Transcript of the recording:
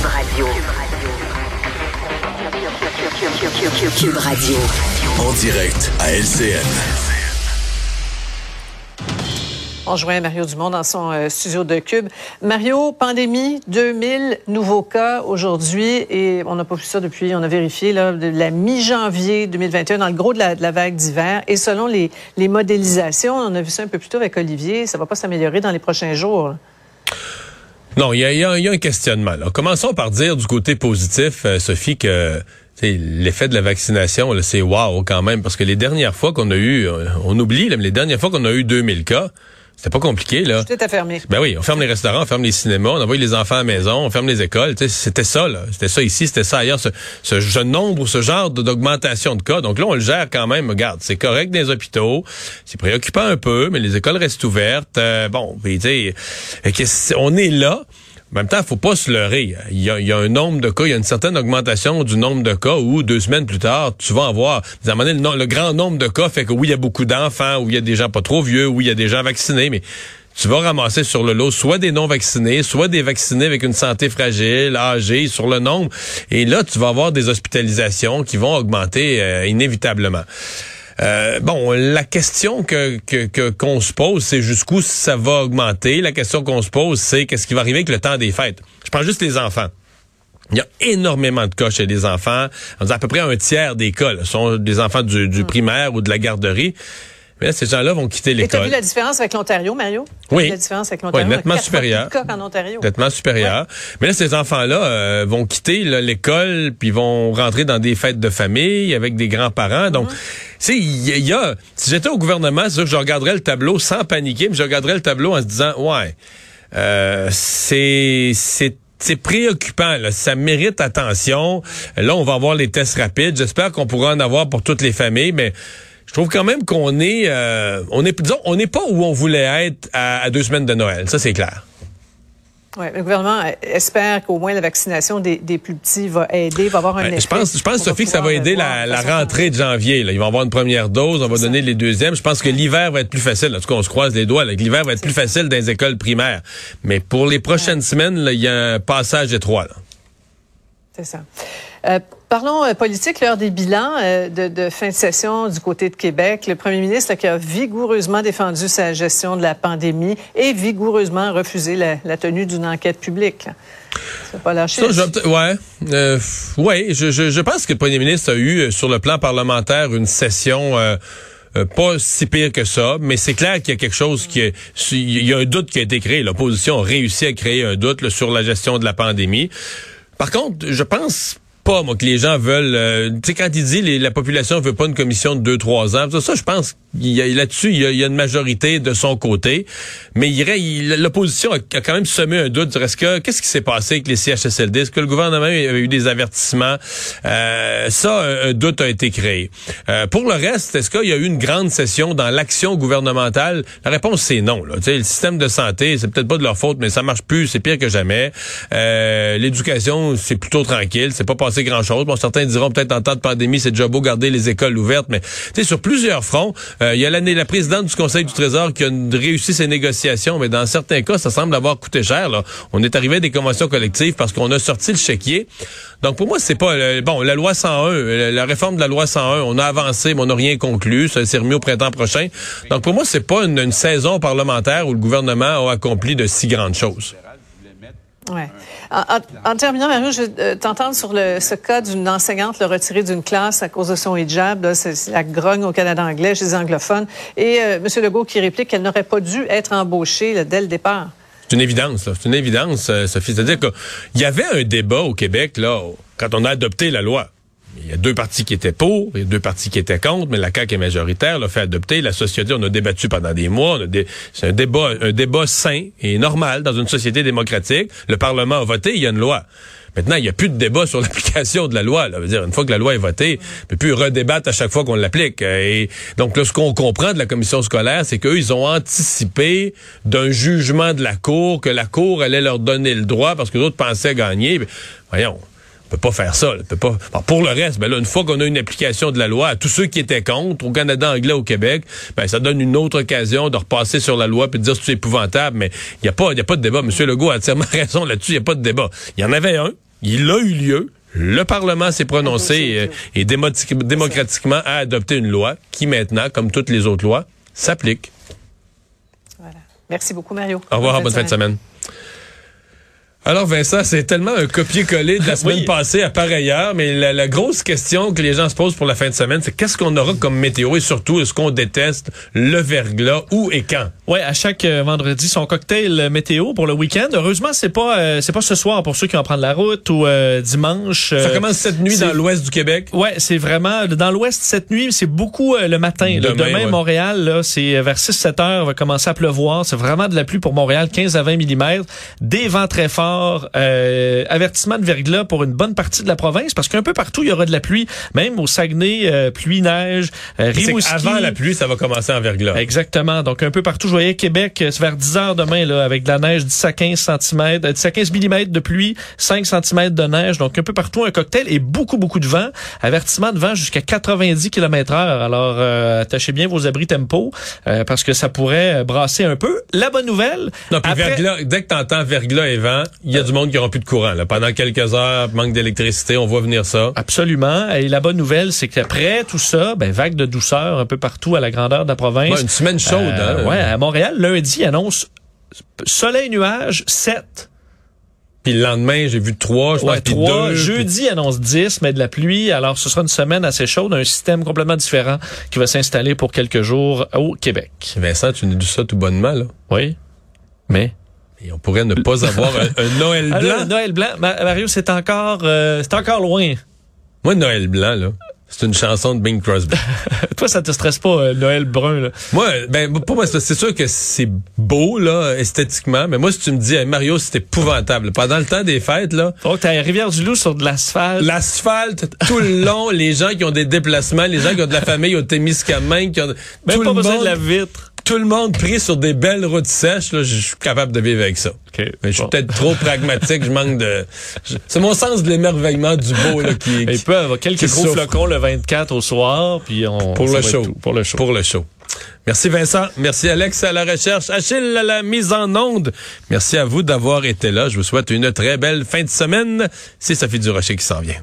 Cube Radio. Cube Radio. En direct à LCN. On joint Mario Dumont dans son euh, studio de Cube. Mario, pandémie, 2000 nouveaux cas aujourd'hui et on n'a pas vu ça depuis, on a vérifié, là, de la mi-janvier 2021, dans le gros de la, vague d'hiver. Et selon les, modélisations, on a vu ça un peu plus tôt avec Olivier, ça va pas s'améliorer dans les prochains jours. Non, il y a, un questionnement. Commençons par dire du côté positif, euh, Sophie, que l'effet de la vaccination, c'est wow quand même, parce que les dernières fois qu'on a eu, euh, on oublie, les dernières fois qu'on a eu 2000 cas, c'était pas compliqué, là. Tout à fermé. Ben oui, on ferme les restaurants, on ferme les cinémas, on envoie les enfants à la maison, on ferme les écoles. C'était ça, là. C'était ça ici, c'était ça ailleurs. Ce, ce, nombre, ce genre d'augmentation de cas. Donc là, on le gère quand même. Regarde, c'est correct dans les hôpitaux. C'est préoccupant un peu, mais les écoles restent ouvertes. Euh, bon, tu sais, on est là? Même temps, faut pas se leurrer. Il y, a, un nombre de cas, il y a une certaine augmentation du nombre de cas où deux semaines plus tard, tu vas en voir. À un moment donné, le, grand nombre de cas fait que oui, il y a beaucoup d'enfants, oui, il y a des gens pas trop vieux, oui, il y a des gens vaccinés, mais tu vas ramasser sur le lot soit des non-vaccinés, soit des vaccinés avec une santé fragile, âgés, sur le nombre. Et là, tu vas avoir des hospitalisations qui vont augmenter euh, inévitablement. Euh, bon, la question que qu'on se pose, c'est jusqu'où ça va augmenter. La question qu'on se pose, c'est qu'est-ce qui va arriver avec le temps des fêtes. Je prends juste les enfants. Il y a énormément de cas chez les enfants. à peu près un tiers des cas sont des enfants du, du, hmm. primaire ou de la garderie. Mais là, ces gens-là vont quitter l'école. Tu as vu la différence avec l'Ontario, Mario? Oui. La différence avec l'Ontario? Oui, nettement supérieure. en Ontario. Nettement supérieure. Mais là, ces enfants-là euh, vont quitter l'école, puis vont rentrer dans des fêtes de famille avec des grands-parents. Donc, tu sais, il y, a... Si j'étais au gouvernement, c'est sûr que je regarderais le tableau sans paniquer, mais je regarderais le tableau en se disant, ouais, euh, c'est... c'est c'est préoccupant. Là. Ça mérite attention. Là, on va avoir les tests rapides. J'espère qu'on pourra en avoir pour toutes les familles, mais je trouve quand même qu'on est, euh, on est, disons, on n'est pas où on voulait être à, deux semaines de Noël. Ça, c'est clair. Oui, le gouvernement espère qu'au moins la vaccination des, plus petits va aider, va avoir un effet. Je pense, je pense Sophie, que ça va aider la, rentrée de janvier. Là. Ils vont avoir une première dose, on va donner les deuxièmes. Je pense que l'hiver va être plus facile. En tout cas, on se croise les doigts. L'hiver va être plus facile dans les écoles primaires. Mais pour les prochaines semaines, il y a un passage étroit. C'est ça. Euh, parlons euh, politique, l'heure des bilans euh, de, fin de session du côté de Québec. Le premier ministre qui a vigoureusement défendu sa gestion de la pandémie et vigoureusement refusé la, tenue d'une enquête publique. C'est pas lâché. je, ouais, ouais. Je, pense que le premier ministre a eu sur le plan parlementaire une session. pas si pire que ça, mais c'est clair qu'il y a quelque chose qui il y a un doute qui a été créé. L'opposition a réussi à créer un doute sur la gestion de la pandémie. Par contre, je pense pas, moi, que les gens veulent. Euh, tu sais, quand il dit la population veut pas une commission de deux, trois ans, ça, je pense là-dessus, il, y a une majorité de son côté. Mais il, l'opposition a, quand même semé un doute. Est-ce que qu'est-ce qui s'est passé avec les CHSLD? Est-ce que le gouvernement avait eu des avertissements? Euh, ça, un, doute a été créé. Euh, pour le reste, est-ce qu'il y a eu une grande session dans l'action gouvernementale? La réponse, c'est non. Le système de santé, c'est peut-être pas de leur faute, mais ça marche plus, c'est pire que jamais. L'éducation, c'est plutôt tranquille, c'est pas passé grand-chose. Bon, certains diront peut-être en temps de pandémie, c'est déjà beau garder les écoles ouvertes, mais sur plusieurs fronts, euh, il y a l'année la présidente du Conseil du Trésor qui a réussi ses négociations, mais dans certains cas, ça semble avoir coûté cher. Là. On est arrivé à des conventions collectives parce qu'on a sorti le chéquier. Donc pour moi, c'est pas euh, bon la loi 101, euh, la réforme de la loi 101. On a avancé, mais on n'a rien conclu. Ça s'est remis au printemps prochain. Donc pour moi, c'est pas une saison parlementaire où le gouvernement a accompli de si grandes choses. Ouais. En, terminant, Mario, je euh, t'entends sur ce cas d'une enseignante le retirée d'une classe à cause de son hijab. C'est la grogne au Canada anglais chez les anglophones. Et euh, M. Legault qui réplique qu'elle n'aurait pas dû être embauchée dès le départ. C'est une évidence, c'est une évidence, euh, Sophie. C'est-à-dire qu'il y avait un débat au Québec là quand on a adopté la loi. Il y a deux partis qui étaient pour, il y a deux partis qui étaient contre, mais la CAQ est majoritaire, l'a fait adopter. La société, on a débattu pendant des mois. C'est un débat, un débat sain et normal dans une société démocratique. Le Parlement a voté, il y a une loi. Maintenant, il n'y a plus de débat sur l'application de la loi. Là. Veut dire, une fois que la loi est votée, on peut plus redébattre à chaque fois qu'on l'applique. Et donc là, ce qu'on comprend de la commission scolaire, c'est qu'eux, ils ont anticipé d'un jugement de la Cour, que la Cour allait leur donner le droit parce que d'autres pensaient gagner. Voyons, peut pas faire ça. Peut pas. pour le reste, ben là, une fois qu'on a une application de la loi, à tous ceux qui étaient contre, au Canada anglais, au Québec, ben ça donne une autre occasion de repasser sur la loi puis de dire que c'est épouvantable. Mais il y a pas, y a pas de débat. Monsieur Legault a entièrement raison là-dessus. Il y a pas de débat. Il y en avait un. il a eu lieu. Le Parlement s'est prononcé euh, et démocrati- démocratiquement a adopté une loi qui maintenant, comme toutes les autres lois, s'applique. Voilà. Merci beaucoup, Mario. Au revoir, bonne fin de semaine. Alors Vincent, c'est tellement un copier-coller de la semaine Oui. passée à pareille heure, mais la, la grosse question que les gens se posent pour la fin de semaine, c'est qu'est-ce qu'on aura comme météo et surtout est-ce qu'on déteste le verglas où et quand? Ouais, à chaque euh, vendredi son cocktail euh, météo pour le week-end. Heureusement, c'est pas euh, c'est pas ce soir pour ceux qui vont prendre la route ou euh, dimanche. Ça euh, commence cette nuit dans l'ouest du Québec? Ouais, c'est vraiment dans l'ouest cette nuit, c'est beaucoup le matin. là. Demain, Demain, ouais. Montréal, là, c'est vers 6-7 heures, va commencer à pleuvoir. C'est vraiment de la pluie pour Montréal, 15 à 20 mm. Des vents très forts, euh, avertissement de verglas pour une bonne partie de la province, parce qu'un peu partout, il y aura de la pluie. Même au Saguenay, euh, pluie, neige, euh, C'est Rimouski. avant la pluie, ça va commencer en verglas. Exactement. Donc, un peu partout, je voyais Québec, euh, c'est vers 10 heures demain, là, avec de la neige 10 à 15 cm, 10 à 15 mm de pluie, 5 cm de neige. Donc, un peu partout, un cocktail et beaucoup, beaucoup de vent. Avertissement de vent jusqu'à 90 km heure. Alors, euh, attachez bien vos abris tempo, euh, parce que ça pourrait euh, brasser un peu. La bonne nouvelle... Non, puis après- verglas, dès que t'entends verglas et vent, il y a du monde qui aura plus de courant. Là. Pendant quelques heures, manque d'électricité, on voit venir ça. Absolument. Et la bonne nouvelle, c'est qu'après tout ça, ben, vague de douceur un peu partout à la grandeur de la province. Ouais, une semaine chaude. Euh, hein? ouais, à Montréal, lundi annonce soleil nuage 7. Puis le lendemain, j'ai vu trois, je Ouais, puis 3. deux. Jeudi annonce 10, mais de la pluie. Alors, ce sera une semaine assez chaude, un système complètement différent qui va s'installer pour quelques jours au Québec. Vincent, tu nous dis ça tout bonnement, là. Oui. Mais. Et on pourrait ne pas avoir un, un Noël Ah, blanc. là, Noël blanc. Ma- Mario, c'est encore, euh, c'est encore loin. Moi, Noël blanc, là, c'est une chanson de Bing Crosby. Toi, ça te stresse pas, euh, Noël brun, là? moi, ben, pour moi, c'est sûr que c'est beau, là, esthétiquement, mais moi, si tu me dis, hey, Mario, c'est épouvantable. Pendant le temps des fêtes, là, Oh, t'as la Rivière-du-Loup sur de l'asphalte. L'asphalte, tout le long, les gens qui ont des déplacements, les gens qui ont de la famille au Témiscamingue, qui ont Même tout pas le besoin monde, de la vitre. Tout le monde pris sur des belles routes sèches, là, je suis capable de vivre avec ça. OK. Mais je suis Bon. peut-être trop pragmatique, je manque de c'est mon sens de l'émerveillement du beau là qui, Il qui- peut avoir quelques gros souffre. flocons le 24 au soir, puis on pour le show, tout. pour le show. pour le show. Merci Vincent, merci Alex à la recherche, Achille à la mise en onde. Merci à vous d'avoir été là. Je vous souhaite une très belle fin de semaine. C'est Sophie Durocher qui s'en vient.